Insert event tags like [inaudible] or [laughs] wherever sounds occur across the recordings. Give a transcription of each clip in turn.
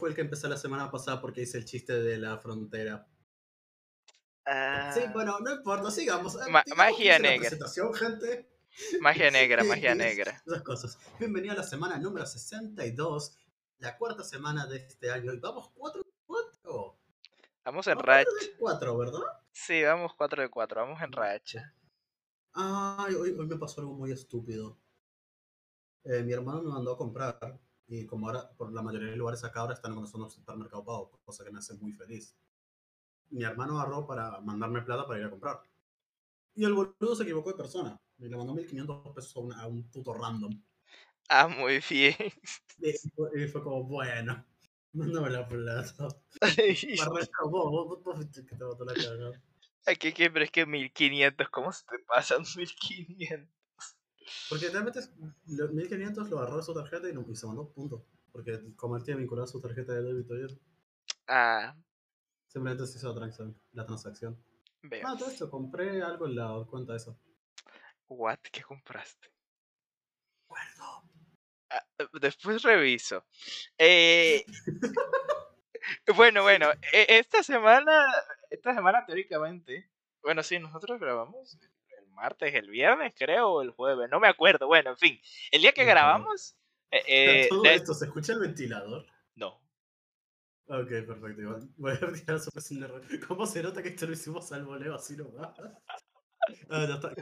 fue el que empezó la semana pasada porque hice el chiste de la frontera. Ah, Sí, bueno, no importa, sigamos. Eh, Ma- magia negra. presentación, gente. Magia [laughs] negra, [laughs] magia negra. Esas cosas. Bienvenido a la semana número 62, la cuarta semana de este año. Y vamos 4 de 4. Vamos en racha. 4, ¿verdad? Sí, vamos 4 de 4, vamos en racha. Ay, hoy, hoy me pasó algo muy estúpido. Eh, mi hermano me mandó a comprar. Y como ahora, por la mayoría de lugares acá ahora están en zona de supermercado pago, cosa que me hace muy feliz. Mi hermano agarró para mandarme plata para ir a comprar. Y el boludo se equivocó de persona. Y le mandó 1500 pesos a, una- a un puto random. Ah, muy bien. Y fue, y fue como, bueno, mándame la plata. [laughs] Me el que te la cagada. ¿Qué, qué? Pero es que 1500, ¿cómo se te pasan 1500? Porque realmente es- lo- 1500 lo agarró de su tarjeta y, no, y se mandó punto. Porque como él tiene vinculada su tarjeta de débito y eso, Ah, simplemente se hizo la transacción. La transacción. veo. Ah, todo esto, compré algo en la cuenta esa. What? ¿Qué compraste? Acuerdo. Ah, después reviso. Eh, [laughs] bueno, bueno, e- esta semana, esta semana teóricamente, bueno, sí, nosotros grabamos martes, el viernes, creo, o el jueves, no me acuerdo. Bueno, en fin, el día que grabamos, eh, [laughs] eh, todo de- esto, ¿se escucha el ventilador? no, Ok, perfecto. [laughs] Voy a retirar su. ¿Cómo se nota que esto lo hicimos al voleo así nomás? [laughs] Ah, ya está.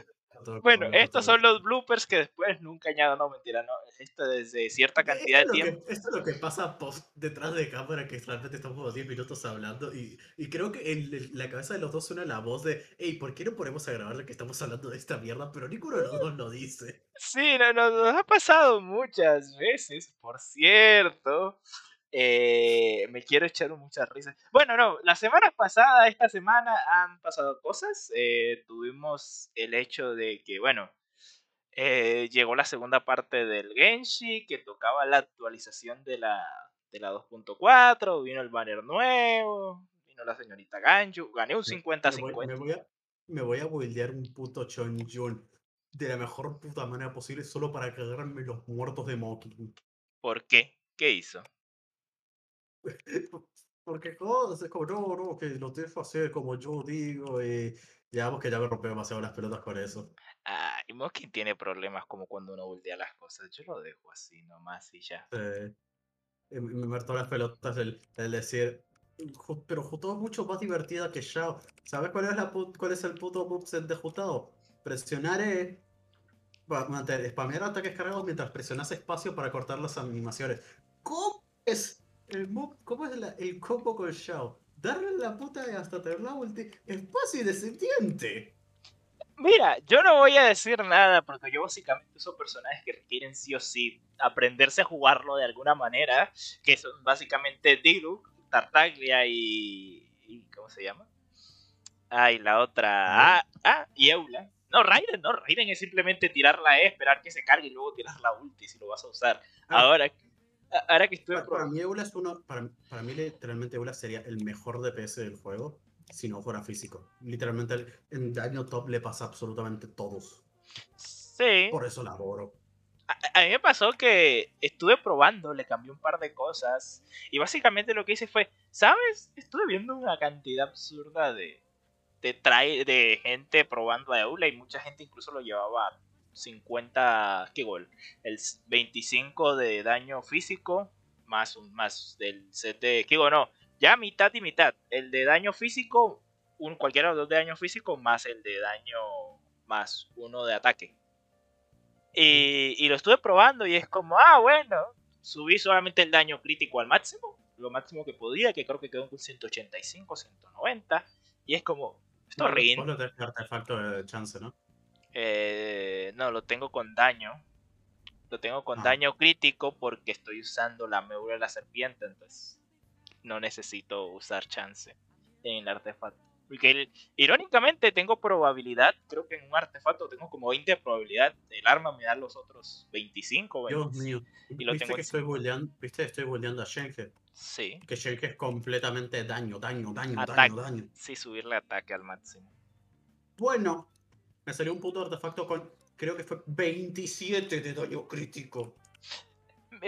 Bueno, estos son los bloopers que después nunca añado, no, mentira, no, esto desde cierta cantidad de lo tiempo. que- esto es lo que pasa post, detrás de cámara, que realmente estamos como 10 minutos hablando y, y creo que en la cabeza de los dos suena la voz de, hey, ¿por qué no ponemos a grabar de que estamos hablando de esta mierda? Pero ninguno de los dos lo dice. Sí, no, no, nos ha pasado muchas veces, por cierto. Eh, me quiero echar muchas risas. Bueno, no, la semana pasada, esta semana han pasado cosas. Eh, tuvimos el hecho de que, bueno, eh, llegó la segunda parte del Genshi, que tocaba la actualización de la, de la 2.4, vino el banner nuevo, vino la señorita Ganju, gané un Me voy, me 50-50. voy a, me voy a buildear un puto Chonjun de la mejor puta manera posible solo para cagarme los muertos de Moki. ¿Por qué? ¿Qué hizo? [laughs] Porque joder, es como, no, no, que lo dejo hacer como yo digo y ya vamos que ya me rompe demasiado las pelotas con eso. Ah, y Moskin tiene problemas como cuando uno voltea las cosas. Yo lo dejo así nomás y ya. Eh, y me hartó las pelotas el, el decir, "Ju- pero Jutao es mucho más divertida que Shao. ¿Sabes cuál es, la cuál es el puto moveset de Jutao? Presionar E, mantener, spamear ataques cargados mientras presionas espacio para cortar las animaciones. ¿Cómo es el move, cómo es la- el combo con Shao? Darle la puta hasta tener la ulti. Espacio y descendiente. Mira, yo no voy a decir nada porque yo básicamente uso personajes que requieren sí o sí aprenderse a jugarlo de alguna manera, que son básicamente Diluc, Tartaglia y, y ¿cómo se llama? Ah, y la otra, ah, ah, y Eula. No, Raiden, no, Raiden es simplemente tirar la E, esperar que se cargue y luego tirar la ulti si lo vas a usar. Ah. Ahora, ahora que estoy Para, para mí Eula es uno, para, para mí literalmente Eula sería el mejor DPS del juego si no fuera físico. Literalmente en daño top le pasa absolutamente todos. Sí. Por eso la adoro. A, a mí me pasó que estuve probando, le cambié un par de cosas y básicamente lo que hice fue, ¿sabes? Estuve viendo una cantidad absurda de de, de gente probando a Eula y mucha gente incluso lo llevaba a 50, ¿qué gol? El s- 25 de daño físico más un más del set de, ¿qué gol? No, ya mitad y mitad. El de daño físico, un, cualquiera de los dos de daño físico más el de daño más uno de ataque. Y, y lo estuve probando y es como, ah, bueno, subí solamente el daño crítico al máximo, lo máximo que podía, que creo que quedó en 185, 190. Y es como, esto Vos rin. lo tenés artefacto de chance, ¿no? Eh, no, lo tengo con daño. Lo tengo con Ah. daño crítico porque estoy usando la meura de la serpiente, entonces no necesito usar chance en el artefacto. Porque el- irónicamente tengo probabilidad, creo que en un artefacto tengo como 20 de probabilidad, el arma me da los otros 25 Dios 25. mío. y lo ¿Viste tengo que en estoy bulleando, ¿Viste? Estoy bulleando a Shenhe. Sí, Que Shenhe es completamente daño, daño, daño, Ataque. daño, daño. sí, subirle ataque al máximo. Bueno, me salió un puto artefacto con, creo que fue 27 de daño crítico.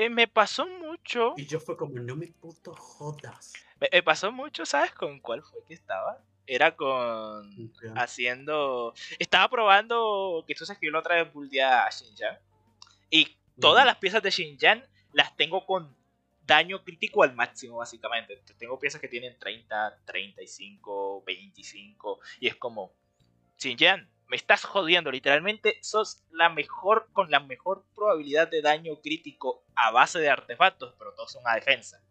Me pasó mu- mucho. Y yo fue como, no me puto jodas. Me, pasó mucho, ¿sabes con cuál fue que estaba? Era con. Haciendo. Estaba probando. Que tú sabes que yo la otra vez buldeé a Xinjiang. Y todas las piezas de Xinjiang las tengo con daño crítico al máximo, básicamente. Tengo piezas que tienen 30, 35, 25. Y es como. Xinjiang, me estás jodiendo. Literalmente sos la mejor con la mejor probabilidad de daño crítico a base de artefactos, pero todos son a defensa.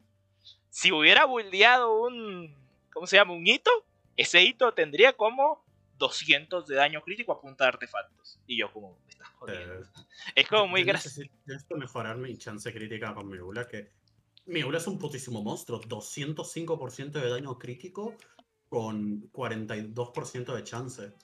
Si hubiera buldeado un. ¿Cómo se llama? Un hito, ese hito tendría como 200 de daño crítico a punta de artefactos. Y yo, como, me estás jodiendo. es como muy gracioso. Necesito mejorar mi chance crítica con Miula, que. Miula es un putísimo monstruo. 205% de daño crítico con 42% de chance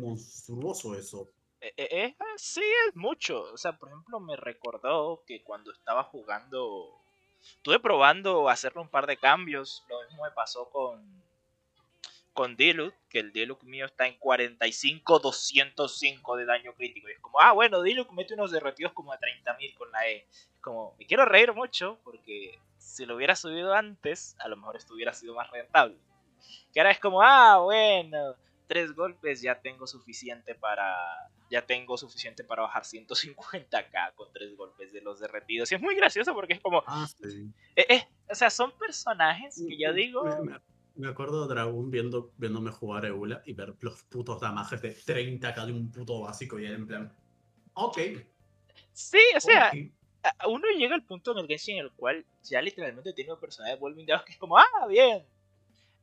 monstruoso eso. Eh, eh, eh, sí, es mucho. O sea, por ejemplo, me recordó que cuando estaba jugando, estuve probando hacerle un par de cambios. Lo mismo me pasó con con Diluc, que el Diluc mío está en 45, 205 de daño crítico. Y es como, ah, bueno, Diluc mete unos derretidos como a 30.000 con la E. Es como, me quiero reír mucho porque si lo hubiera subido antes, a lo mejor esto hubiera sido más rentable. Que ahora es como, ah, bueno, tres golpes ya tengo suficiente para ya tengo suficiente para bajar 150k con tres golpes de los derretidos. Y es muy gracioso porque es como... Ah, sí. Eh, eh, o sea, son personajes que ya digo... Me, acuerdo de Dragon viendo, viéndome jugar Eula y ver los putos damajes de 30k de un puto básico y en plan... Ok. Sí, o sea... Uno llega al punto en el Genshin en el cual ya literalmente tiene un personaje de Wolving que es como, ah, bien,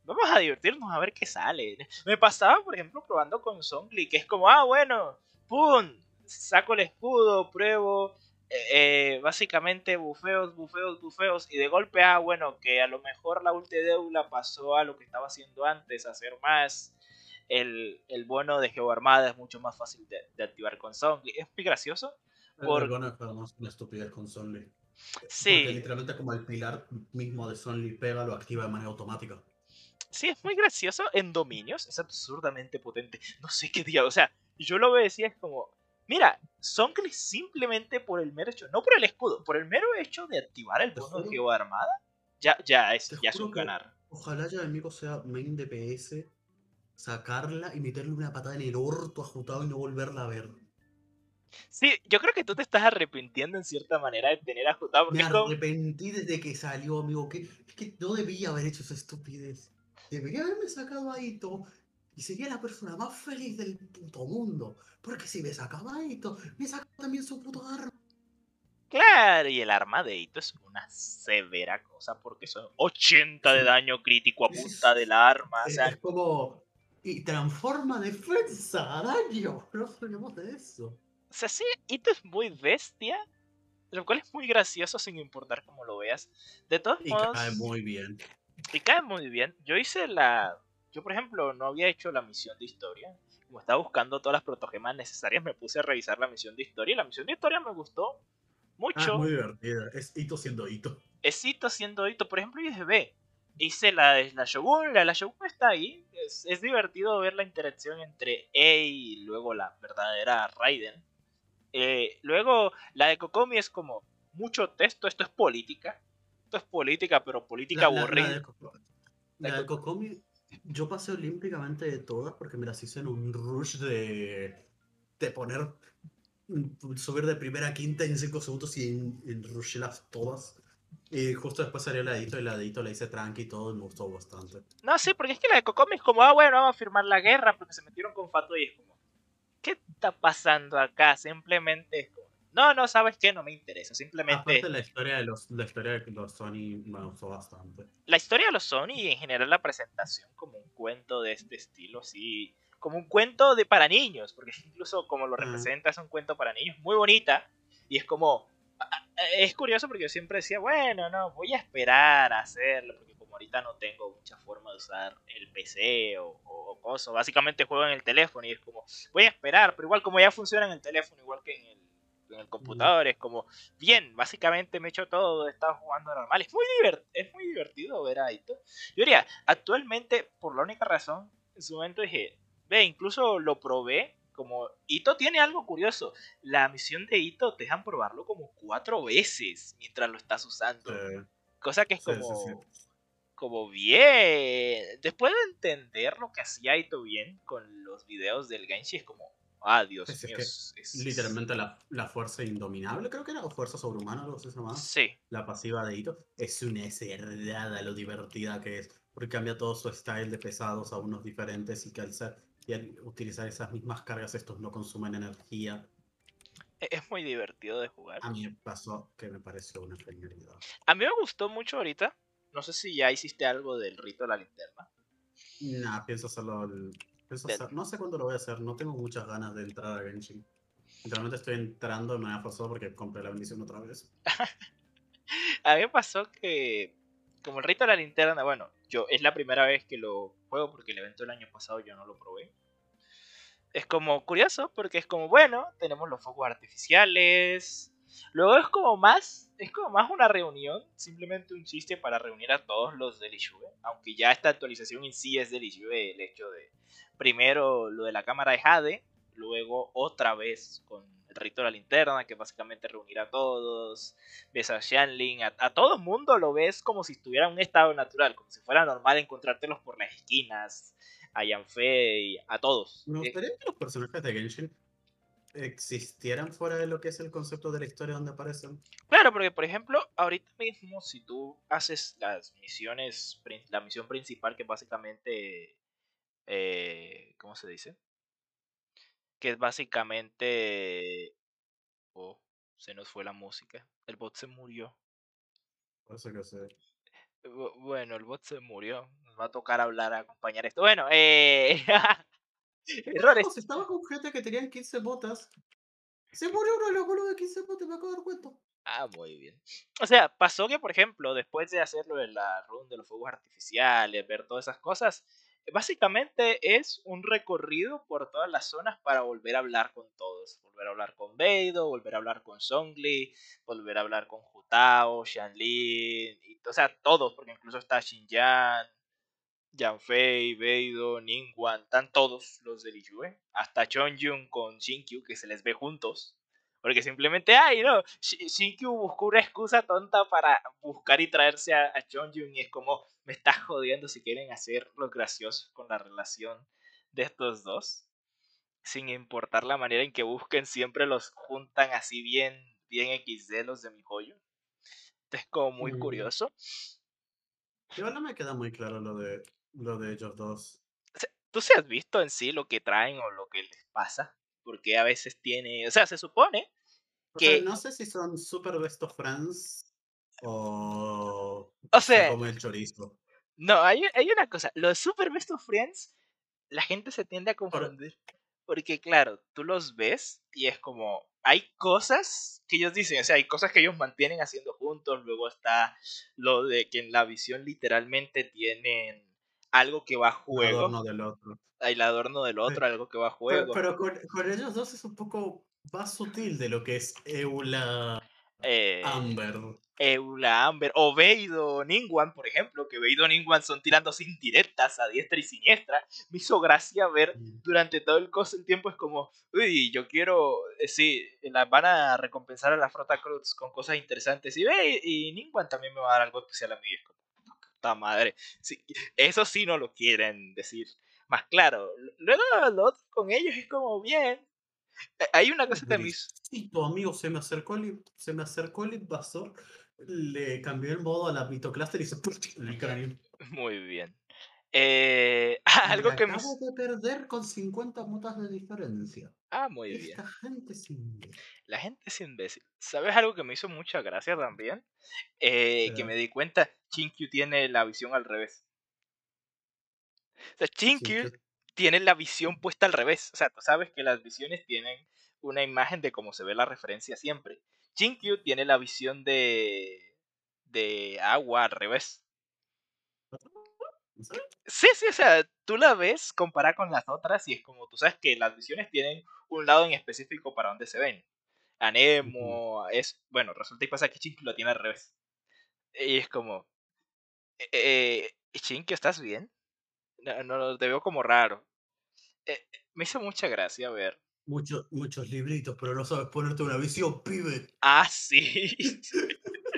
vamos a divertirnos a ver qué sale. Me pasaba, por ejemplo, probando con Songli, que es como, ah, bueno, ¡pum! Saco el escudo, pruebo, eh, eh, básicamente bufeos, bufeos, bufeos, y de golpe, ah, bueno, que a lo mejor la ulti de pasó a lo que estaba haciendo antes, hacer más. El, el bono de Armada es mucho más fácil de, activar con Songli. Es muy gracioso. Por... El bono es una estupidez con Songli. Sí. Porque literalmente como el pilar mismo de Songli pega, lo activa de manera automática. Sí, es muy gracioso. En dominios es absurdamente potente. No sé qué día. O sea, yo lo decía es como. Mira, Songli simplemente por el mero hecho, no por el escudo, por el mero hecho de activar el bono de Geo Armada, ya, ya es, ya es un ganar. Ojalá ya el amigo sea main DPS, sacarla y meterle una patada en el orto ajustado y no volverla a ver. Sí, yo creo que tú te estás arrepintiendo en cierta manera de tener ajustado. Me arrepentí desde que salió, amigo. Que, es que no debía haber hecho esa estupidez. Debería haberme sacado a Ito y sería la persona más feliz del puto mundo. Porque si me sacaba a Ito, me saca también su puto arma. Claro, y el arma de Ito es una severa cosa porque son 80 de daño crítico a punta del arma. O sea, es como. Y transforma defensa a daño. [laughs] No sabemos de eso. O sea, sí, Ito es muy bestia. Lo cual es muy gracioso sin importar cómo lo veas. De todos y modos. Cae muy bien. Y cae muy bien. Yo hice la. Yo, por ejemplo, no había hecho la misión de historia. Como estaba buscando todas las protogemas necesarias, me puse a revisar la misión de historia. Y la misión de historia me gustó mucho. Ah, muy divertida. Es hito siendo hito. Es hito siendo hito. Por ejemplo, yo dije, ve, hice la de la Shogun. La la Shogun está ahí. Es, es divertido ver la interacción entre E y luego la verdadera Raiden. Eh, luego, la de Kokomi es como mucho texto. Esto es política es política, pero política aburrida. La, de, Kokomi, yo pasé olímpicamente de todas porque me las hice en un rush de, de poner, mm, subir de primera a quinta en 5 segundos y en, en las todas. Y justo después salió la edito y la edito la hice tranqui y todo y me gustó bastante. No, sí, porque es que la de Kokomi es como, ah, bueno, vamos a firmar la guerra porque se metieron con Fato y es como, ¿qué está pasando acá? Simplemente es como, no, no, ¿sabes qué? No me interesa. Simplemente. Aparte, la historia de los, la historia de los Sony me gustó bastante. La historia de los Sony y en general la presentación como un cuento de este estilo, así. Como un cuento de para niños, porque [laughs] incluso como lo representa es un cuento para niños, muy bonita. Y es como. Es curioso porque yo siempre decía, bueno, no, voy a esperar a hacerlo, porque como ahorita no tengo mucha forma de usar el PC o, o cosas, básicamente juego en el teléfono y es como, voy a esperar, pero igual como ya funciona en el teléfono, igual que en el en el computador, es como, bien, básicamente me he hecho todo, he estado jugando normal, es muy, es muy divertido ver a esto. Yo diría, actualmente, por la única razón, en su momento dije, ve, incluso lo probé Como Ito tiene algo curioso. La misión de Ito te dejan probarlo como cuatro veces mientras lo estás usando. Cosa que es como. como bien. Después de entender lo que hacía Ito bien con los videos del Genshi, es como. Ah, Dios mío. Es, literalmente la, la, fuerza indominable, creo que era, o fuerza sobrehumana, algo así se. Sí. La pasiva de Ito. Es una cerrada lo divertida que es. Porque cambia todo su style de pesados a unos diferentes y que al ser y al utilizar esas mismas cargas estos no consumen energía. E-, es muy divertido de jugar. A mí me pasó que me pareció una genialidad. A mí me gustó mucho ahorita. No sé si ya hiciste algo del rito de la linterna. Nah, pienso hacerlo. No sé cuándo lo voy a hacer. No tengo muchas ganas de entrar a Genshin. Realmente estoy entrando, me ha forzado porque compré la bendición otra vez. [laughs] a mí me pasó que, como el rito de la linterna, bueno, yo es la primera vez que lo juego porque el evento del año pasado yo no lo probé. Es como curioso porque es como, bueno, tenemos los focos artificiales. Luego es como más, es como más una reunión, simplemente un chiste para reunir a todos los del. Aunque ya esta actualización en sí es del el hecho de primero lo de la cámara de Jade, luego otra vez con el rito de la linterna, que básicamente reunir a todos, ves a Shanling, a, todo el mundo lo ves como si estuviera en un estado natural, como si fuera normal encontrártelos por las esquinas, a Yanfei, a todos. Me gustaría que los personajes de Genshin existieran fuera de lo que es el concepto de la historia donde aparecen. Claro, porque por ejemplo, ahorita mismo si tú haces las misiones, la misión principal que básicamente, eh, ¿cómo se dice? que es básicamente... Oh, se nos fue la música. El bot se murió. Bueno, el bot se murió. Nos va a tocar hablar, a acompañar esto. Bueno, eh... [laughs] Errores. Estaba con gente que tenían 15 botas. Se murió uno de los boludos de 15 botas, me acabo de dar cuenta. Ah, muy bien. O sea, pasó que, por ejemplo, después de hacerlo en la run de los fuegos artificiales, ver todas esas cosas, Básicamente es un recorrido por todas las zonas para volver a hablar con todos. Volver a hablar con Beido, volver a hablar con Songli, volver a hablar con Jutao, Xianlin, y, o sea, todos, porque incluso está Xinjiang, Yanfei, Beido, Ningguan, están todos los de Liyue. Hasta Chongyun con Shinkyu, que se les ve juntos. Porque simplemente, ay, no, Shinkyu buscó una excusa tonta para buscar y traerse a, a y es como, me está jodiendo si quieren hacer lo gracioso con la relación de estos dos. Sin importar la manera en que busquen, siempre los juntan así bien, bien XD los de mi joyo. Es como muy mm. curioso. Yo no me queda muy claro lo de, lo de ellos dos. ¿Tú se has visto en sí lo que traen o lo que les pasa? porque a veces tiene, o sea, se supone que... no sé si son super best of friends o... O sea... Como el chorizo. No, hay, hay una cosa, los super best of friends, la gente se tiende a confundir. Porque claro, tú los ves y es como, hay cosas que ellos dicen, o sea, hay cosas que ellos mantienen haciendo juntos, luego está lo de que en la visión literalmente tienen algo que va a juego. del otro el adorno del otro, algo que va a juego. Pero, con, ellos dos es un poco más sutil de lo que es Eula eh, Amber. Eula Amber. O Veido Ningwan, por ejemplo, que Veido Ningwan son tirando sin directas a diestra y siniestra. Me hizo gracia ver mm. durante todo el, el tiempo es como, uy, yo quiero, eh, sí, la, van a recompensar a la Frota Cruz con cosas interesantes. Y ve, y Ningwan también me va a dar algo especial a mí. Es como, puta madre. Sí, eso sí no lo quieren decir más claro. Luego lo otro con ellos es como bien. Eh, hay una cosa que me Sí, tu amigo se me acercó el, se me acercó el invasor, le cambió el modo a la mitocluster y se en el cráneo. Muy bien. Eh, [laughs] algo que me... Acabo de perder con 50 motas de diferencia. Ah, muy bien. La gente es imbécil. La gente es imbécil. ¿Sabes algo que me hizo mucha gracia también? Eh, que me di cuenta, Chinkyu tiene la visión al revés. O sea, Chinkyu tiene la visión puesta al revés. O sea, tú sabes que las visiones tienen una imagen de cómo se ve la referencia siempre. Chinkyu tiene la visión de, de agua al revés. Sí, sí, o sea, tú la ves comparada con las otras y es como tú sabes que las visiones tienen un lado en específico para donde se ven. Anemo, es. Bueno, resulta y pasa que Chinkyu lo tiene al revés. Y es como. Eh, Chinkyu, ¿estás bien? No, no, te veo como raro. Eh, me hizo mucha gracia ver Muchos, muchos libritos, pero no sabes ponerte una visión, pibe. Ah, sí. [laughs]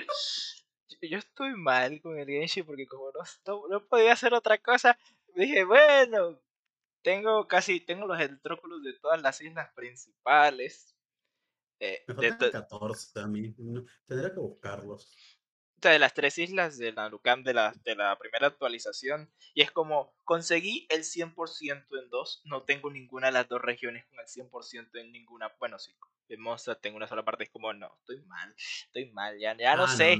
yo estoy mal con el Genshin porque como no, no, podía hacer otra cosa, dije, bueno, tengo casi, tengo los entróculos de todas las islas principales. Eh, Me faltan 14 a mí, tendría que buscarlos. De las tres islas de la de la, de la primera actualización, y es como, conseguí el 100% en dos, no tengo ninguna de las dos regiones con el 100% en ninguna, bueno, sí, en Monster tengo una sola parte, es como, no, estoy mal, estoy mal, ya, ya no ah, sé,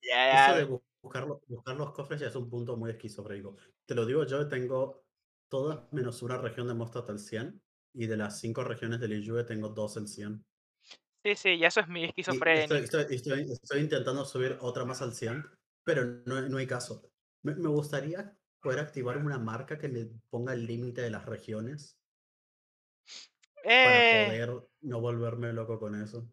eso de buscar, buscar los cofres ya es un punto muy esquizofrénico. Te lo digo yo, tengo todas menos una región de Mostat al 100 y de las cinco regiones de Liyue tengo dos en 100. Sí, sí, ya eso es mi esquizofrénico. Estoy, intentando subir otra más al 100, pero no, no hay caso. Me, me, gustaría poder activar una marca que le ponga el límite de las regiones. Para eh. poder no volverme loco con eso.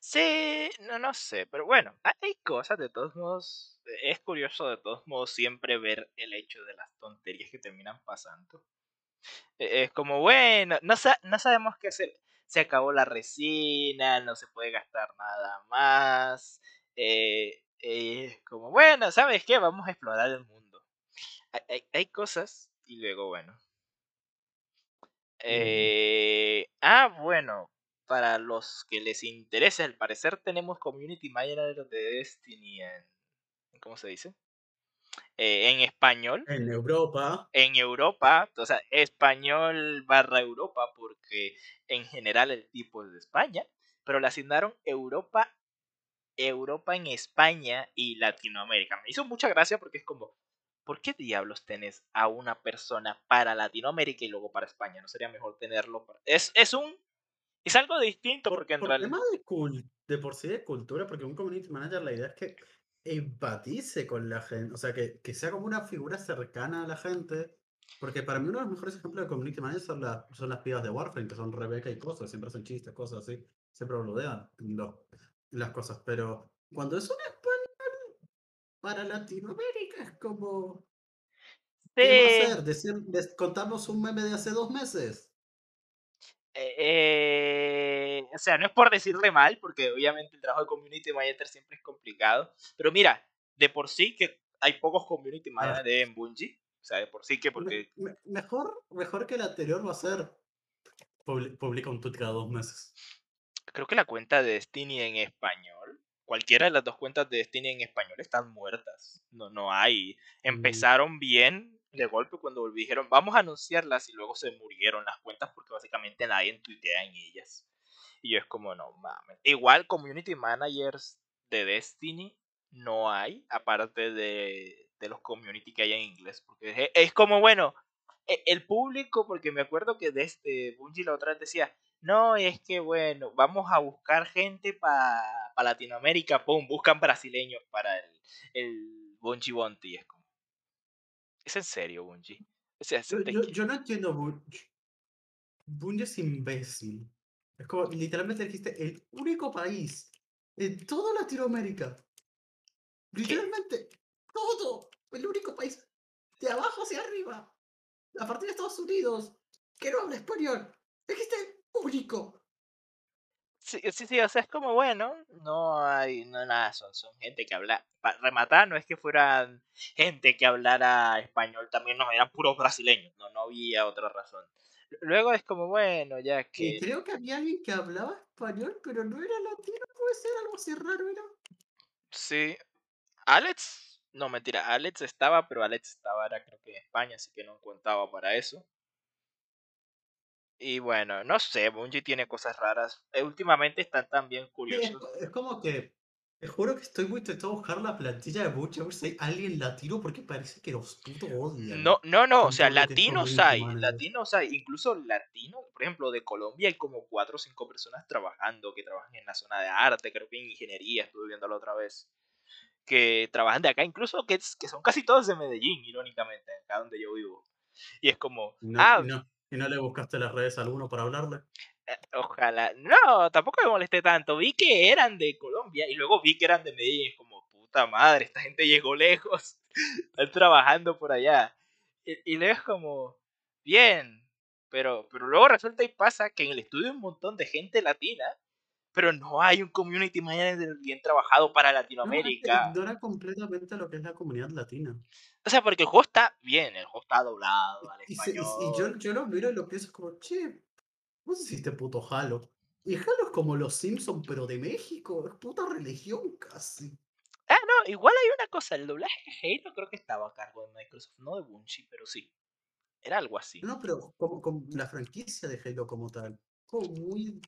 Sí, no, no sé, pero bueno, hay cosas de todos modos. Es curioso de todos modos siempre ver el hecho de las tonterías que terminan pasando. E, es como, bueno, no, no sabemos qué hacer. Se acabó la resina, no se puede gastar nada más. Eh, eh como, bueno, ¿sabes qué? Vamos a explorar el mundo. Hay, hay, cosas y luego, bueno. Eh, ah, bueno, para los que les interesa, al parecer tenemos Community Manager de Destiny en... ¿Cómo se dice? Eh, en español. En Europa. En Europa, o sea, español barra Europa, porque en general el tipo es de España, pero le asignaron Europa, Europa en España y Latinoamérica. Me hizo mucha gracia porque es como, ¿por qué diablos tenés a una persona para Latinoamérica y luego para España? ¿No sería mejor tenerlo? Es, es un es algo distinto porque en realidad. tema de, de por sí de cultura, porque un community manager la idea es que empatice con la gente, o sea, que, que sea como una figura cercana a la gente. Porque para mí uno de los mejores ejemplos de community manager son, son las pibas de Warframe, que son Rebeca y cosas, siempre hacen chistes, cosas así, siempre boludean las cosas. Pero cuando es un español para Latinoamérica es como... ¿Qué va a hacer? Decir, contamos un meme de hace dos meses. Eh, o sea, no es por decirle mal, porque obviamente el trabajo de community manager siempre es complicado. Pero mira, de por sí que hay pocos community managers en Bungie. O sea, de por sí que porque... mejor, mejor que el anterior va a ser publica un tweet cada dos meses. Creo que la cuenta de Destiny en español, cualquiera de las dos cuentas de Destiny en español están muertas. No, no hay. Mm. Empezaron bien, de golpe cuando dijeron vamos a anunciarlas y luego se murieron las cuentas porque básicamente nadie tuitea en ellas. Y yo es como, no mames. Igual community managers de Destiny no hay, aparte de, de los community que hay en inglés. Porque es, como, bueno, e, el público, porque me acuerdo que desde este, Bungie la otra vez decía, no, es que bueno, vamos a buscar gente para pa Latinoamérica, pum, buscan brasileños para el, el Bungie Bounty. Es ¿Es en serio, Bungie? yo, no entiendo Bungie. Bungie es imbécil. Es como, literalmente dijiste, el único país en toda Latinoamérica. Literalmente, todo. El único país de abajo hacia arriba. A partir de Estados Unidos. Que no habla español. Dijiste único. Sí, sí, sí, o sea, es como, bueno, no hay, no nada, son, son gente que habla, para rematar, no es que fueran gente que hablara español, también no, eran puros brasileños, no, no había otra razón. Luego es como, bueno, ya que... creo que había alguien que hablaba español, pero no era latino, puede ser algo así raro, ¿era? Sí. Alex, no, mentira, Alex estaba, pero Alex estaba, era creo que en España, así que no contaba para eso. Y bueno, no sé, Bungie tiene cosas raras. Eh, últimamente están también curiosos. es, como que. Te juro que estoy muy intentando buscar la plantilla de Bungie a ver si hay alguien latino porque parece que los putos odian. No, no, no, o sea, latinos hay, latinos hay, incluso latinos, por ejemplo, de Colombia hay como cuatro o cinco personas trabajando, que trabajan en la zona de arte, creo que en ingeniería, estuve viéndolo otra vez, que trabajan de acá, incluso que, que son casi todos de Medellín, irónicamente, acá donde yo vivo. Y es como, ah, ¿Y no le buscaste las redes a alguno para hablarle? Eh, ojalá. No, tampoco me molesté tanto. Vi que eran de Colombia y luego vi que eran de Medellín. Como, puta madre, esta gente llegó lejos. [laughs] Están trabajando por allá. Y, y luego es como, bien. Pero, pero luego resulta y pasa que en el estudio hay un montón de gente latina, pero no hay un community manager bien trabajado para Latinoamérica. No, era completamente lo que es la comunidad latina. O sea, porque el juego está bien, el juego está doblado al español. Y, yo, yo, lo miro y lo pienso como, che, vos hiciste puto Halo. Y Halo es como los Simpsons, pero de México. Es puta religión casi. Ah, no, igual hay una cosa. El doblaje de Halo creo que estaba a cargo de Microsoft, no de Bungie, pero sí. Era algo así. No, pero como, como la franquicia de Halo como tal. Como muy.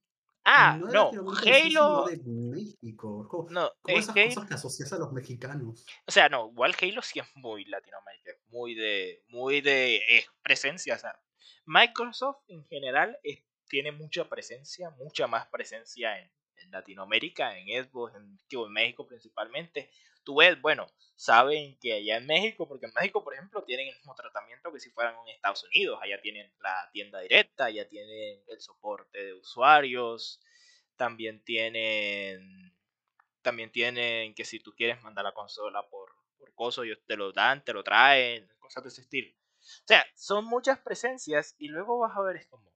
Ah, no, Halo. De México. Como, no, como esas cosas que asocias a los mexicanos. O sea, no, igual Halo sí es muy Latinoamérica. Muy de. Muy de eh, presencia. O sea, Microsoft en general tiene mucha presencia, mucha más presencia en, en Latinoamérica, en Xbox, en, en México principalmente. Tú ves, bueno, saben que allá en México, porque en México, por ejemplo, tienen el mismo tratamiento que si fueran en Estados Unidos. Allá tienen la tienda directa, allá tienen el soporte de usuarios, también tienen, también tienen que si tú quieres mandar la consola por, por coso, ellos te lo dan, te lo traen, cosas de ese estilo. O sea, son muchas presencias y luego vas a ver es como,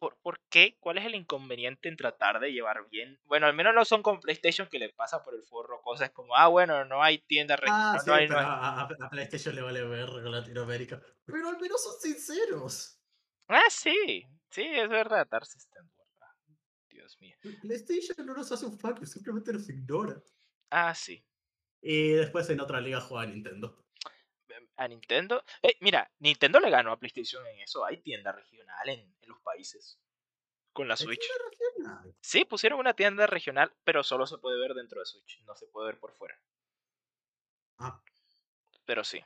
¿por, qué? ¿Cuál es el inconveniente en tratar de llevar bien? Bueno, al menos no son con PlayStation que le pasa por el forro cosas como, ah, bueno, no hay tienda ah, no, hay, A, PlayStation le vale ver con Latinoamérica. Pero al menos son sinceros. Ah, sí, sí, es verdad, Dark System. Dios mío. PlayStation no nos hace un fuck, simplemente nos ignora. Ah, sí. Y después en otra liga juega Nintendo a Nintendo. Mira, Nintendo le ganó a PlayStation en eso. Hay tienda regional en, los países. Con la Switch. Sí, pusieron una tienda regional, pero solo se puede ver dentro de Switch. No se puede ver por fuera. Ah. Pero sí.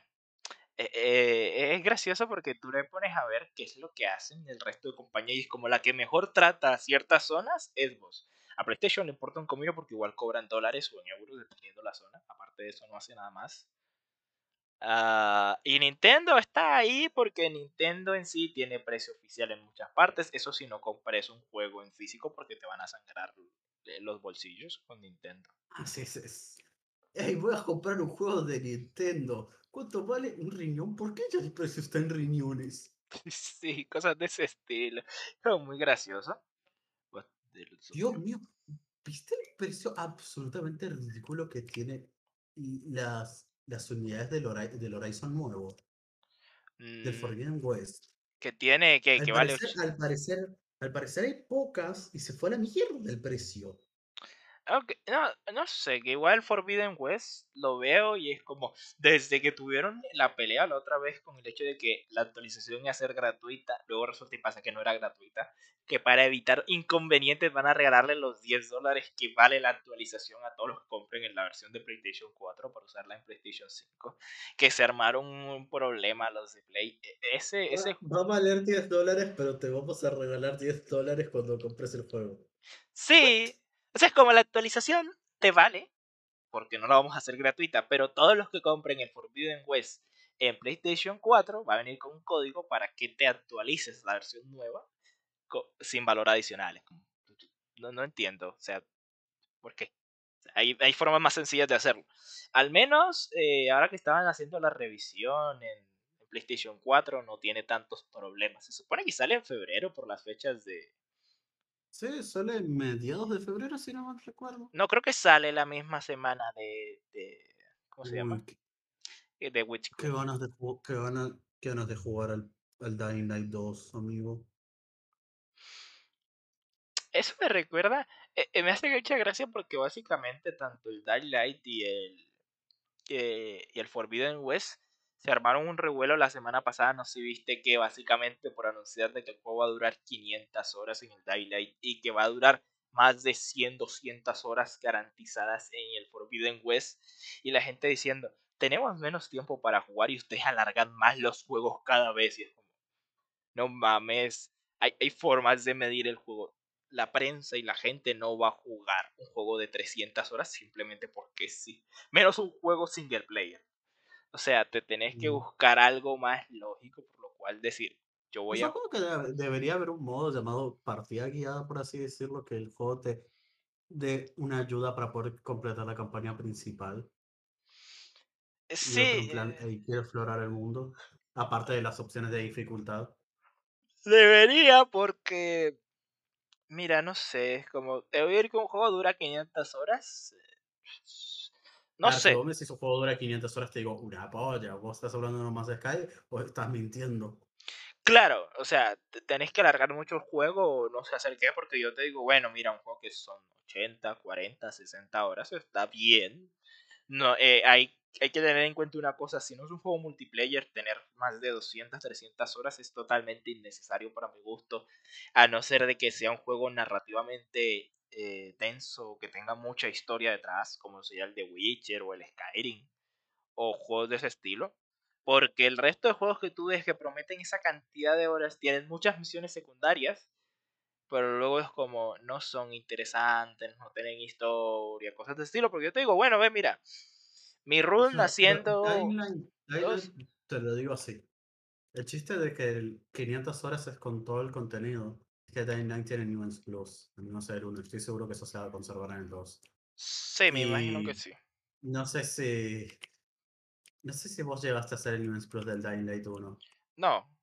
Eh, eh, es gracioso porque tú le pones a ver qué es lo que hacen el resto de compañías. Y como la que mejor trata ciertas zonas es vos. A PlayStation le importa un comino porque igual cobran dólares o en euros dependiendo la zona. Aparte de eso no hace nada más. Ah, y Nintendo está ahí porque Nintendo en sí tiene precio oficial en muchas partes. Eso si no compres un juego en físico porque te van a sangrar los bolsillos con Nintendo. Así es. voy a comprar un juego de Nintendo. ¿Cuánto vale un riñón? ¿Por qué ya el precio está en riñones? [laughs] Sí, cosas de ese estilo. Pero muy gracioso. Dios mío, ¿viste el precio absolutamente ridículo que tiene las las unidades del, del Horizon nuevo, del mm. Forbidden West. Que tiene, que, que vale. Al parecer, al parecer hay pocas y se fue a la mierda el precio. Okay. No, no sé, que igual Forbidden West lo veo y es como desde que tuvieron la pelea la otra vez con el hecho de que la actualización iba a ser gratuita, luego resulta y pasa que no era gratuita, que para evitar inconvenientes van a regalarle los 10 dólares que vale la actualización a todos los que compren en la versión de PlayStation 4 para usarla en PlayStation 5, que se armaron un problema los de Play. Ese, ese... Va, a valer 10 dólares, pero te vamos a regalar 10 dólares cuando compres el juego. Sí. O sea, es como la actualización te vale, porque no la vamos a hacer gratuita, pero todos los que compren el Forbidden West en PlayStation 4 va a venir con un código para que te actualices la versión nueva sin valor adicionales. No, no entiendo, o sea, ¿por qué? Hay, hay formas más sencillas de hacerlo. Al menos eh, ahora que estaban haciendo la revisión en PlayStation 4 no tiene tantos problemas. Se supone que sale en febrero por las fechas de, Sí, sale mediados de febrero, si no mal recuerdo. No, creo que sale la misma semana de. ¿Cómo se llama? Eh, de Witch Qué ganas de, qué ganas, qué ganas de jugar al, al Dying Light 2, amigo. Eso me recuerda. Eh, eh, me hace mucha gracia porque básicamente tanto el Dying Light y el. y el Forbidden West se armaron un revuelo la semana pasada, no sé viste que básicamente por anunciar de que el juego va a durar 500 horas en el Daylight y que va a durar más de 100, 200 horas garantizadas en el Forbidden West y la gente diciendo, tenemos menos tiempo para jugar y ustedes alargan más los juegos cada vez y es como, no mames, hay, hay formas de medir el juego. La prensa y la gente no va a jugar un juego de 300 horas simplemente porque sí. Menos un juego single player. O sea, te tenés que buscar algo más lógico, por lo cual decir, yo voy a... Supongo que debería haber un modo llamado partida guiada, por así decirlo, que el juego te dé una ayuda para poder completar la campaña principal. Sí. Y en plan, quiero explorar el mundo, aparte de las opciones de dificultad. Debería porque... Mira, no sé, es como... Te voy a ir que un juego dura 500 horas. No si sé. me decís un juego dura 500 horas, te digo, una polla, vos estás hablando de No Man's Sky o estás mintiendo. Claro, o sea, te- tenés que alargar mucho el juego, no sé hacer qué, porque yo te digo, bueno, mira, un juego que son 80, 40, 60 horas, está bien. No, eh, hay, hay que tener en cuenta una cosa, si no es un juego multiplayer, tener más de 200, 300 horas es totalmente innecesario para mi gusto, a no ser de que sea un juego narrativamente eh, denso, que tenga mucha historia detrás, como sería el de Witcher o el Skyrim, o juegos de ese estilo. Porque el resto de juegos que tú ves que prometen esa cantidad de horas tienen muchas misiones secundarias, pero luego es como no son interesantes, no tienen historia, cosas de estilo. Porque yo te digo, bueno, ve, mira, mi O run sea, haciendo. Te lo digo así. El chiste de que el 500 horas es con todo el contenido es que Dying Light tiene Nuance Plus, no sé el 1, estoy seguro que eso se va a conservar en el 2. Sí, me imagino que sí. No sé si... No sé si vos llegaste a hacer el Nuance Plus del Dying Light 1. No,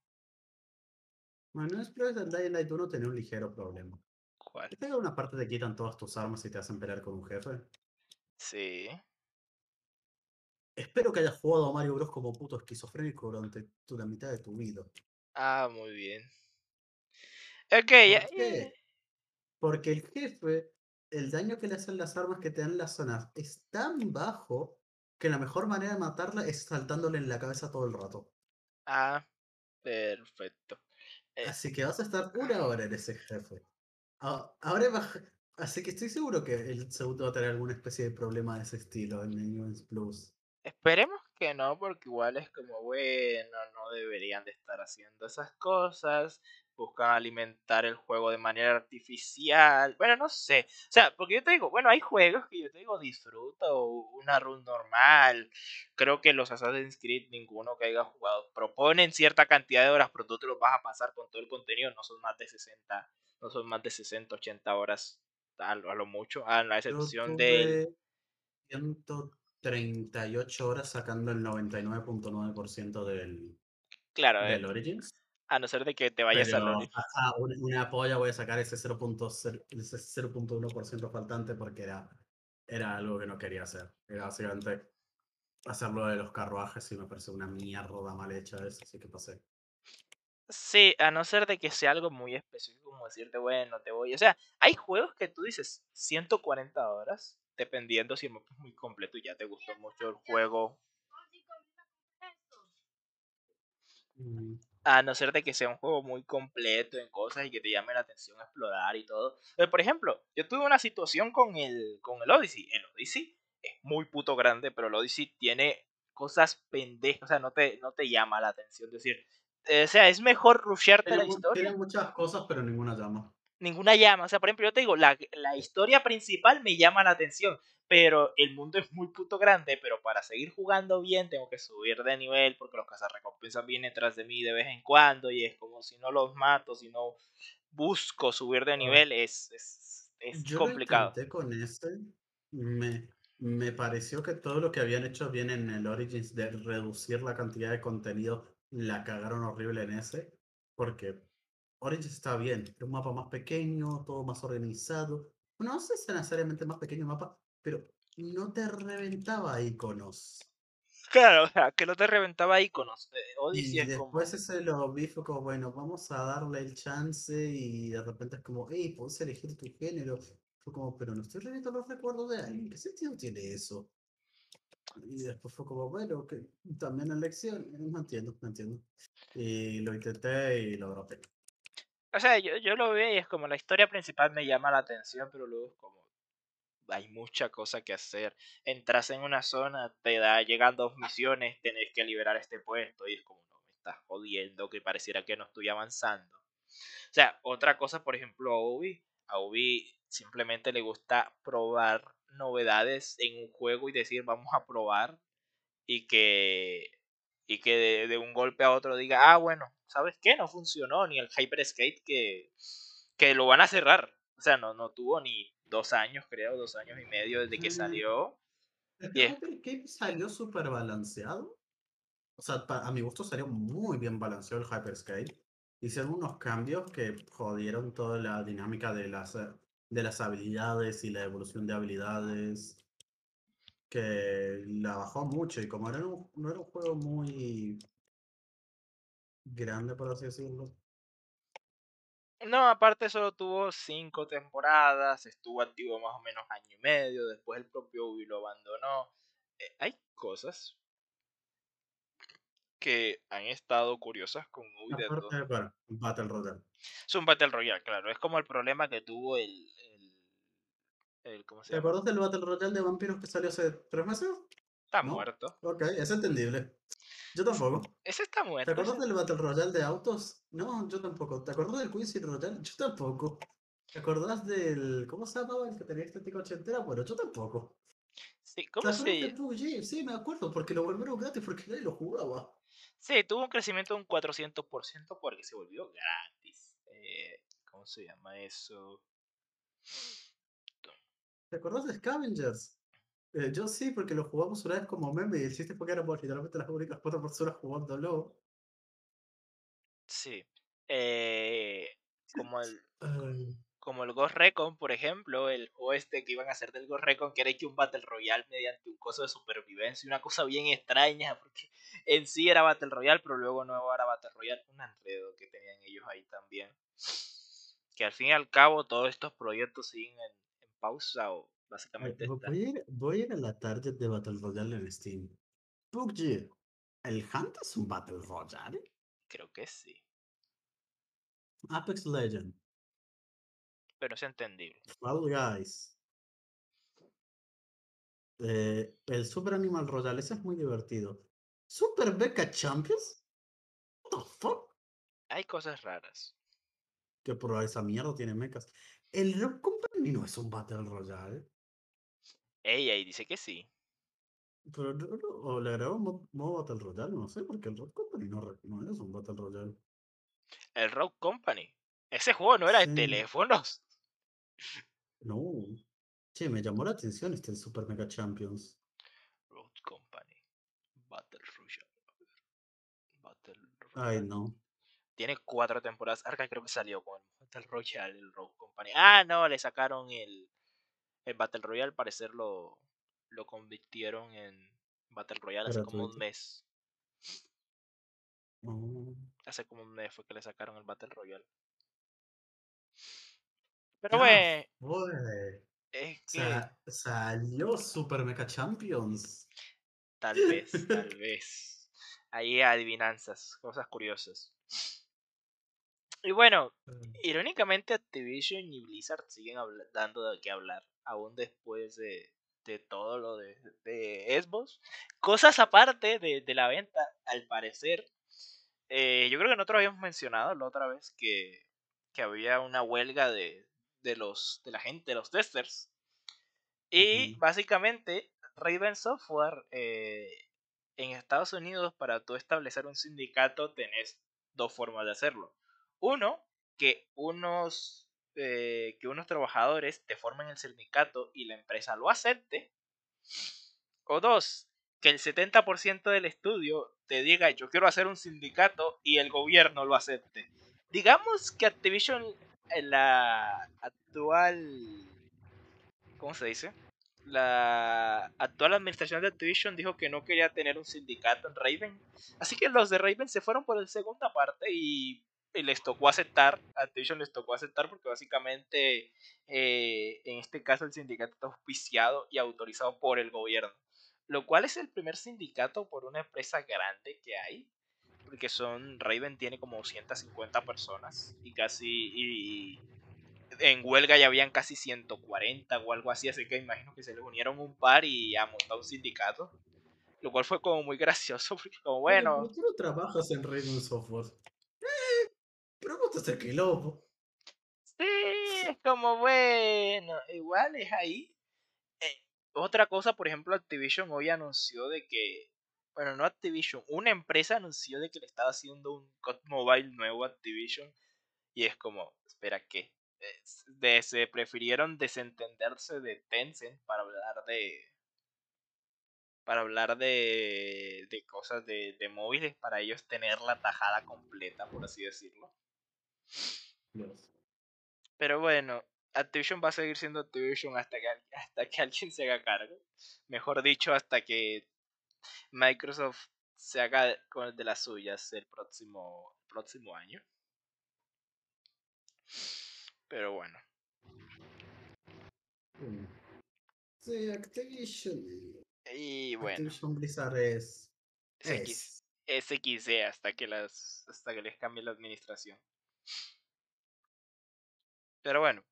Bueno, el Nuance Plus del Dying Light 1 tenía un ligero problema. ¿cuál? Te pega una parte te quitan todas tus armas y te hacen pelear con un jefe. Sí. Espero que hayas jugado a Mario Bros como puto esquizofrénico durante la mitad de tu vida. Ah, muy bien. Ok, ya. Porque el jefe, el daño que le hacen las armas que te dan las zonas es tan bajo que la mejor manera de matarla es saltándole en la cabeza todo el rato. Ah, perfecto. Eh, Así que vas a estar una hora en ese jefe. Ah, Ahora baja- Así que estoy seguro que el segundo va a tener alguna especie de problema de ese estilo en Nuance Plus. Esperemos que no, porque igual es como, bueno, no deberían de estar haciendo esas cosas. Buscan alimentar el juego de manera artificial. Bueno, no sé. O sea, porque yo te digo, bueno, hay juegos que yo te digo disfruto, una run normal. Creo que los Assassin's Creed, ninguno que haya jugado, proponen cierta cantidad de horas, pero tú te los vas a pasar con todo el contenido. No son más de 60, no son más de 60, 80 horas a lo, a lo mucho, a la excepción del... tuve 138 horas sacando el 99.9% del, Claro, eh, del Origins. A no ser de que te vayas Pero, al Origins. ajá, una, una polla voy a sacar ese 0.0 ese 0.1% faltante porque era, era algo que no quería hacer. Era básicamente hacerlo de los carruajes y me parece una mierda mal hecha eso, así que pasé. Sí, a no ser de que sea algo muy específico, como decirte, bueno, te voy. O sea, hay juegos que tú dices 140 horas, dependiendo si el mapa es muy completo y ya te gustó mucho el juego. A no ser de que sea un juego muy completo en cosas y que te llame la atención explorar y todo. Pero, por ejemplo, yo tuve una situación con el, con el Odyssey. El Odyssey es muy puto grande, pero el Odyssey tiene cosas pendejas. O sea, no te, no te llama la atención. Es decir, eh, o sea, es mejor rushearte la historia. tiene muchas cosas, pero ninguna llama. Ninguna llama. O sea, por ejemplo, yo te digo, la, la historia principal me llama la atención, pero el mundo es muy puto grande, pero para seguir jugando bien tengo que subir de nivel porque los cazarrecompensas vienen tras de mí de vez en cuando y es como si no los mato, si no busco subir de nivel, es, es, es Yo complicado. lo con este. Me, me pareció que todo lo que habían hecho bien en el Origins de reducir la cantidad de contenido, la cagaron horrible en ese. Porque Origins está bien, era un mapa más pequeño, todo más organizado. No sé si necesariamente más pequeño el mapa, pero no te reventaba iconos. Claro, o sea, que no te reventaba iconos. Eh, Y como... después ese lo vi, fue como, bueno, vamos a darle el chance y de repente es como, hey, puedes elegir tu género. Fue como, pero no estoy reviendo los recuerdos de alguien, ¿qué sentido tiene eso? Y después fue como, bueno, que también elección, eh, no entiendo, no entiendo. Y lo intenté y lo dropé. O sea, yo, yo lo veo y es como la historia principal me llama la atención, pero luego es como hay mucha cosa que hacer. Entras en una zona, te da, llegan dos misiones, tenés que liberar este puesto y es como, no, me estás jodiendo, que pareciera que no estoy avanzando. O sea, otra cosa, por ejemplo, a Obi, a Obi simplemente le gusta probar novedades en un juego y decir, vamos a probar y que y que de, de un golpe a otro diga, ah, bueno, ¿sabes qué? No funcionó, ni el Hyper Skate que, que lo van a cerrar. O sea, no, no tuvo ni dos años, creo, dos años y medio desde que salió. El Yeah. Hypercape salió súper balanceado. O sea, a mi gusto salió muy bien balanceado el Hyperscape. hicieron unos cambios que jodieron toda la dinámica de las, eh, de las habilidades y la evolución de habilidades. Que la bajó mucho y como era un, no era un juego muy grande, por así decirlo. No, aparte solo tuvo cinco temporadas, estuvo activo más o menos año y medio, después el propio Ubi lo abandonó. Eh, hay cosas que han estado curiosas con Ubi de todo. Aparte, bueno, Battle Royale. Es un Battle Royale, claro. Es como el problema que tuvo el. El, el- ¿Cómo se ¿Te llama? acuerdas del Battle Royale de vampiros que salió hace tres meses? Está ¿No? muerto. Ok, es entendible. Yo tampoco. Ese está ¿Te muerto. acuerdas ese- del Battle Royale de autos? No, yo tampoco. ¿Te acuerdas del Quincy Royale? Yo tampoco. ¿Te acordás del. ¿Cómo se llamaba el que tenía estética ochentera? Bueno, yo tampoco. Sí, ¿Te ¿cómo se.? PUBG? Sí, me acuerdo, porque lo volvieron gratis porque nadie lo jugaba. Sí, tuvo un crecimiento de un 400% porque se volvió gratis. Eh, ¿Cómo se llama eso? ¿Te acordás de Scavengers? Eh, yo sí, porque lo jugamos una vez como meme y el chiste fue que éramos literalmente las únicas cuatro personas jugándolo. Sí. Eh, como el. [laughs] Como el Ghost Recon, por ejemplo, el juego este que iban a hacer del Ghost Recon, que era hecho un Battle Royale mediante un coso de supervivencia, una cosa bien extraña, porque en sí era Battle Royale, pero luego no era Battle Royale, un enredo que tenían ellos ahí también. Que al fin y al cabo todos estos proyectos siguen en, en pausa o básicamente vo- están. voy, a ir, voy a ir a la target de Battle Royale en Steam. PUBG, ¿el Hunt es un Battle Royale? Creo que sí, Apex Legend, pero es entendible. Fall Guys. Eh, el Super Animal Royale, ese es muy divertido. ¿Super Beca Champions? What the fuck? Hay cosas raras. Que por esa mierda tiene mechas. El Rock Company no es un Battle Royale. Ella ahí dice que sí. Pero no- no, o le agregó mo- modo Battle Royale, no sé, porque el Rock Company no, es un Battle Royale. El Rogue Company. Ese juego no era de teléfonos. No. Che, me llamó la atención este Super Mega Champions. Road Company. Battle Royale. Battle Ay, Royale. no. Tiene cuatro temporadas. Arca creo que salió con el Battle Royale, el Road Company. Ah, no, le sacaron el, el Battle Royale. Al parecer lo, lo convirtieron en Battle Royale hace como un mes. Oh. Hace como un mes fue que le sacaron el Battle Royale. Pero Ah, bueno, es que salió Super Mega Champions. tal vez, tal [laughs] vez. Ahí adivinanzas, cosas curiosas. Y bueno, Irónicamente, Activision y Blizzard siguen dando de qué hablar, aún después de, de todo lo de, de Xbox. Cosas aparte de, de la venta, al parecer. eh, yo creo que nosotros habíamos mencionado la otra vez que, que había una huelga de, de, los, de la gente, de los testers. Y básicamente, Raven Software eh, en Estados Unidos, para tú establecer un sindicato, tenés dos formas de hacerlo. Uno, que unos, eh, que unos trabajadores te formen el sindicato y la empresa lo acepte. O dos, que el 70% del estudio te diga yo quiero hacer un sindicato y el gobierno lo acepte. Digamos que Activision, la actual... ¿Cómo se dice? La actual administración de Activision dijo que no quería tener un sindicato en Raven. Así que los de Raven se fueron por la segunda parte y, y les tocó aceptar. A Activision les tocó aceptar porque básicamente eh, en este caso el sindicato está auspiciado y autorizado por el gobierno. Lo cual es el primer sindicato por una empresa grande que hay. Porque son. Raven tiene como 250 personas. Y casi. Y, en huelga ya habían casi 140 o algo así, así que imagino que se les unieron un par y a montar un sindicato. Lo cual fue como muy gracioso, [laughs] porque como bueno, pero tú no trabajas en Raven Software. Pero vos estás el quilombo. sí, es como bueno, igual es ahí. Eh, otra cosa, por ejemplo, Activision hoy anunció de que, bueno, no Activision, una empresa anunció de que le estaba haciendo un COD Mobile nuevo a Activision y es como, espera, ¿qué? Se prefirieron desentenderse de Tencent para hablar de para hablar de, de cosas de, de móviles para ellos tener la tajada completa por así decirlo Pero bueno, Activision va a seguir siendo Activision hasta que, [laughs] hasta que alguien se haga cargo. Mejor dicho, hasta que Microsoft se haga con el de las suyas el próximo, próximo año. Pero bueno, Mm. Sí, Activision. y bueno, Activision Blizzard es. SX. SXD hasta que las hasta que les cambie la administración. Pero bueno,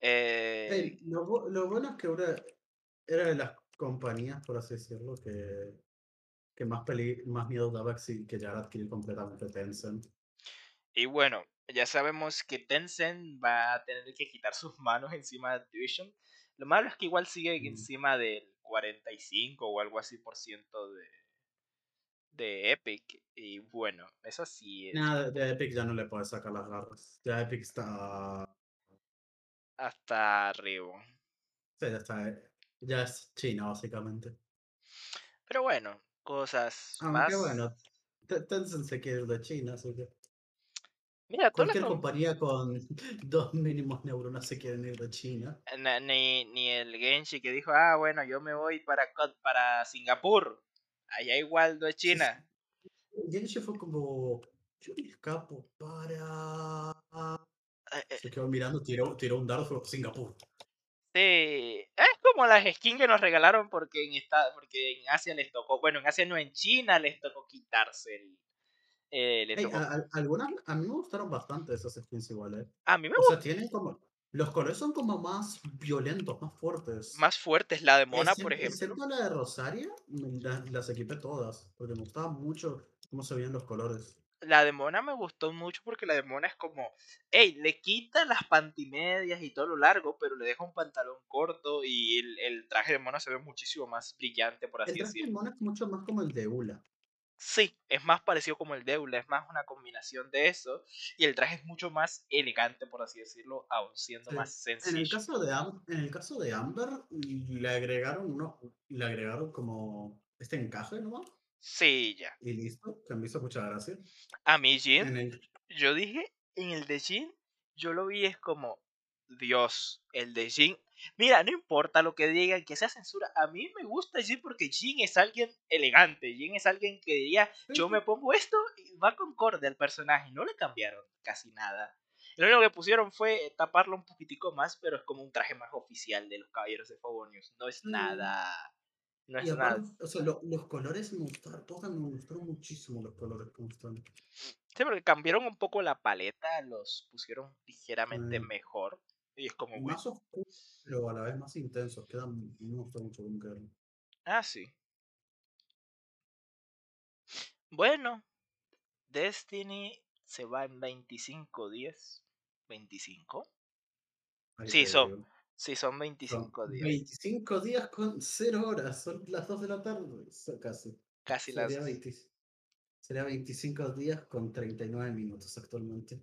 eh, Ey, lo, bu- lo bueno es que una era de las compañías, por así decirlo, que, que más, peli, más miedo daba que, que ya adquirir completamente Tencent. y bueno, ya sabemos que Tencent va a tener que quitar sus manos encima de Activision. Lo malo es que igual sigue Mm. encima del 45 o algo así por ciento de, de Epic. Y bueno, eso sí es Nada, de Epic ya no le puedes sacar las garras. Ya Epic está. hasta arriba. sí, ya está. Ya es China, básicamente. Pero bueno, cosas Aunque más. bueno, Te- Tencent se quiere ir de China, así que. Mira, Cualquier compañía con [laughs] dos mínimos neuronas se quieren ir de China. na- ni, ni el Genshi que dijo, ah, bueno, yo me voy para, para Singapur. Allá igual no es. China. Genshin fue como. Yo me escapo para. Eh, eh, Se quedó mirando, tiró, tiró un dardo, Singapur. Sí, es como las skins que nos regalaron porque en esta, porque en Asia les tocó, bueno, en Asia no, en China les tocó quitarse el, eh, les Ey, tocó- a, a- algunas, a mí me gustaron bastante esas skins igual, eh. a mí me O gustan sea, tienen como. Los colores son como más violentos, más fuertes. más fuertes la de Mona, por ejemplo. Excepto la de Rosaria, la- las equipé todas. Porque me gustaba mucho cómo se veían los colores. La de Mona me gustó mucho porque la de Mona es como, hey, le quita las pantimedias y todo lo largo, pero le deja un pantalón corto y el, el traje de Mona se ve muchísimo más brillante, por El así traje de decirlo. Mona es mucho más como el de Ula. Sí, es más parecido como el de Eula, es más una combinación de eso. Y el traje es mucho más elegante, por así decirlo, aún siendo más En el sencillo. caso de, Am- en el caso de Amber, le agregaron uno, le agregaron como este encaje nomás. Sí, ya. Y listo, que me hizo mucha gracia. A mí, Jin, En el, yo dije, en el de Jin, yo lo vi es como, Dios, el de Jin. Mira, no importa lo que digan, que sea censura. A mí me gusta Jin porque Jin es alguien elegante. Jin es alguien que diría, yo me pongo esto y va concorde al personaje. No le cambiaron casi nada. Lo único que pusieron fue taparlo un poquitico más, pero es como un traje más oficial de los caballeros de Fogonius. No es Mm. nada. No es nada. o sea, lo- los colores me gustaron, todas me gustaron muchísimo los colores que me gustaron. Sí, porque cambiaron un poco la paleta, los pusieron ligeramente Mm. mejor. Y es como, bueno. Más oscuros, pero a la vez más intensos. Quedan, me gustó mucho cómo quedaron. Ah, sí. Bueno, Destiny se va en 25 días. ¿25? Ahí Sí, son digo. Sí, son Son 25 días. 25 días con 0 horas, son las 2 de la tarde, casi. Casi las. Sería, 20 sería 25 días con 39 minutos actualmente.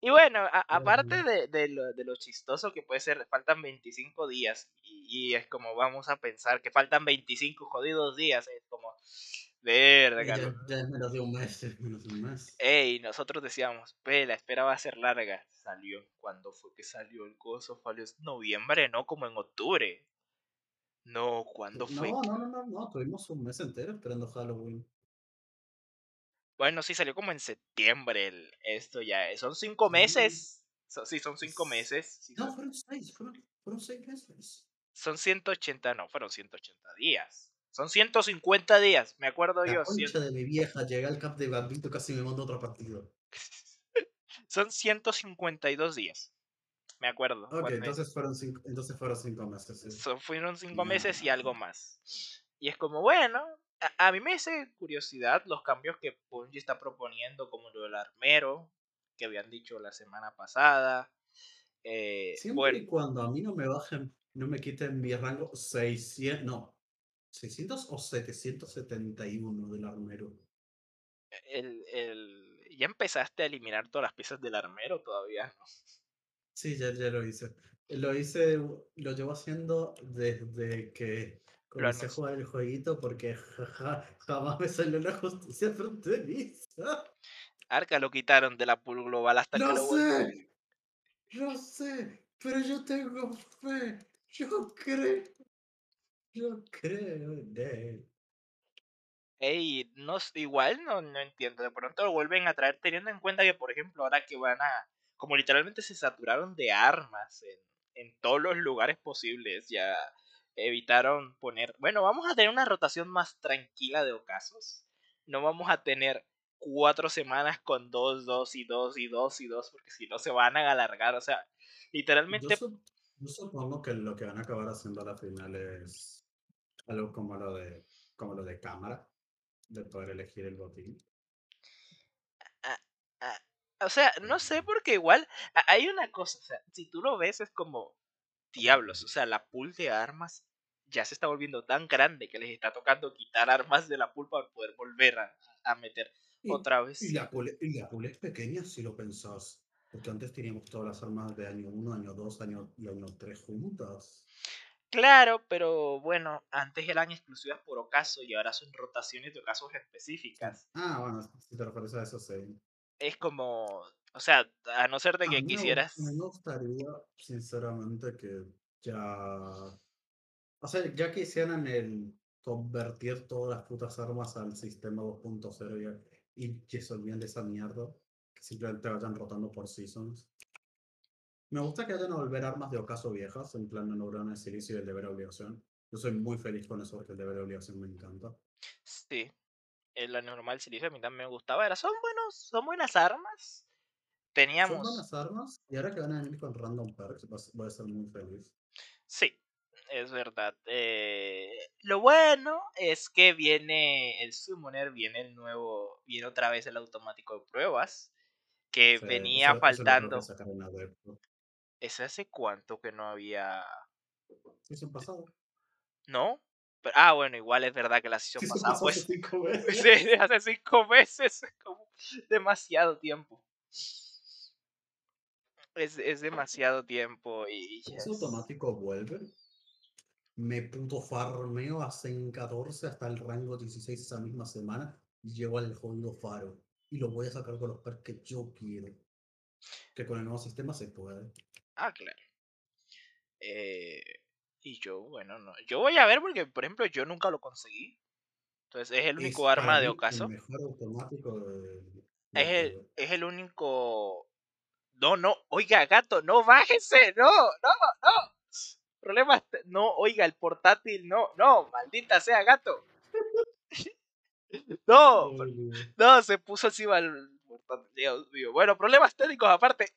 Y bueno, a- aparte de, de lo, de lo chistoso que puede ser, faltan 25 días. Y, y es como vamos a pensar que faltan 25 jodidos días. Es como, verga. Ya, lo- ya es menos de un mes, es menos de un mes. Ey, nosotros decíamos, ve, la espera va a ser larga. Salió, cuando fue que salió el coso? Salió en noviembre, no como en octubre. No, ¿cuándo fue? No, no, no, no, no, tuvimos un mes entero esperando Halloween. Bueno, sí, salió como en septiembre el, esto ya. Son cinco Sí. meses. So- sí, son cinco meses. sí, No, fueron 6, fueron, fueron 6 meses. Son 180, no, fueron 180 días. Son 150 días, me acuerdo La yo. cien- de mi vieja, llegué al cap de casi me otro partido. [laughs] Son 152 días. Me acuerdo. Ok, entonces fueron 5 entonces fueron cinco meses. sí. so- fueron cinco meses y algo más. Y es como, bueno, a, a mí me hace curiosidad los cambios que Bungie está proponiendo, como lo del armero, que habían dicho la semana pasada. Eh, Siempre bueno, y cuando a mí no me bajen, no me quiten mi rango 600, no, 600 o 771 del armero. el, el- ¿ya empezaste a eliminar todas las piezas del armero todavía? no? Sí, ya, ya lo hice. Lo hice, lo llevo haciendo desde que comencé a anunció. jugar el jueguito porque ja- ja- jamás me salió la justicia fronteriza. Arca lo quitaron de la pool global hasta que ¡Lo lo sé! ¡Lo sé! Pero yo tengo fe. Yo creo. Yo creo en él. Ey, no, igual no, no entiendo. De pronto lo vuelven a traer teniendo en cuenta que, por ejemplo, ahora que van a. Como literalmente se saturaron de armas en, en todos los lugares posibles, ya evitaron poner. Bueno, vamos a tener una rotación más tranquila de ocasos. No vamos a tener cuatro semanas con dos, dos y dos y dos y dos, porque si no se van a alargar. O sea, Yo, literalmente. sup- yo supongo que lo que van a acabar haciendo a la final es algo como lo de, como lo de cámara, de poder elegir el botín. ah, ah, o sea, no sé, porque igual hay una cosa, o sea, si tú lo ves es como diablos, o sea, la pool de armas ya se está volviendo tan grande que les está tocando quitar armas de la pool para poder volver a, a meter Y, otra y vez. y la pool es pequeña si lo pensás. Porque antes teníamos todas las armas de año 1, año 2, año, y año 3 juntas. Claro, pero bueno, antes eran exclusivas por ocaso y ahora son rotaciones de ocasos específicas. Ah, bueno, si te refieres a eso, sí. Es como, o sea, a no ser de A que mí quisieras... me gustaría, sinceramente, que ya. O sea, ya que hicieran el convertir todas las putas armas al sistema 2.0 ya- y que se olviden de esa mierda, que simplemente vayan rotando por seasons. Me gusta que vayan a volver armas de ocaso viejas, en plan de neurona de silicio y el deber obligación. Yo soy muy feliz con eso porque el deber obligación me encanta. Sí, en la normal silicio a mí también me gustaba, era, son buenos, son buenas armas. Son Teníamos... buenas armas y ahora que van a venir con random perks voy a ser muy feliz. Sí, es verdad. Eh, lo bueno es que viene el Summoner, viene el nuevo, viene otra vez el automático de pruebas, que Sí, venía eso- eso no faltando. ¿Ese hace cuánto que no había? Sí, son pasado. ¿No? Pero- ah, bueno, igual es verdad que la sesión [laughs] Sí, son pasada, hace pues, cinco veces. sí, hace cinco meses, [laughs] como demasiado tiempo. Es, es demasiado tiempo y es- automático vuelve. Me puto farmeo a Zen 14 hasta el rango 16 esa misma semana y llego al jodido faro. Y lo voy a sacar con los perks que yo quiero. Que con el nuevo sistema se puede. Ah, claro. Eh, y yo, bueno, no. Yo voy a ver porque, por ejemplo, yo nunca lo conseguí. Entonces es el único Es arma de ocaso. El mejor automático de, del Es el, es el único. No, no, oiga, gato, no bájese, no, no, no. Problemas, no, oiga, el portátil, no, no, maldita sea, gato. [laughs] No, no, se puso encima el portátil, Dios mío. Bueno, problemas técnicos aparte.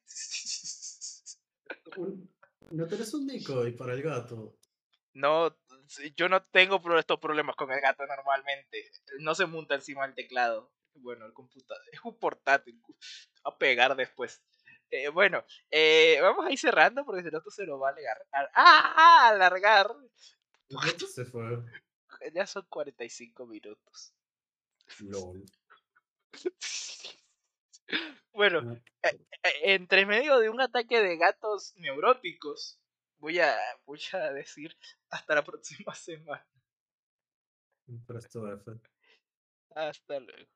¿No tenés un decoy para el gato? No, yo no tengo estos problemas con el gato normalmente. No se monta encima del teclado. Bueno, el computador. Es un portátil. Va a pegar después. Eh, bueno, eh, vamos a ir cerrando porque si no esto se lo va a alargar. ¡Ah! ah, alargar! Gato se fue. [laughs] Ya son 45 minutos. LOL. [laughs] Bueno, Ah, eh, entre medio de un ataque de gatos neuróticos, voy a, voy a decir hasta la próxima [laughs] semana. Hasta luego.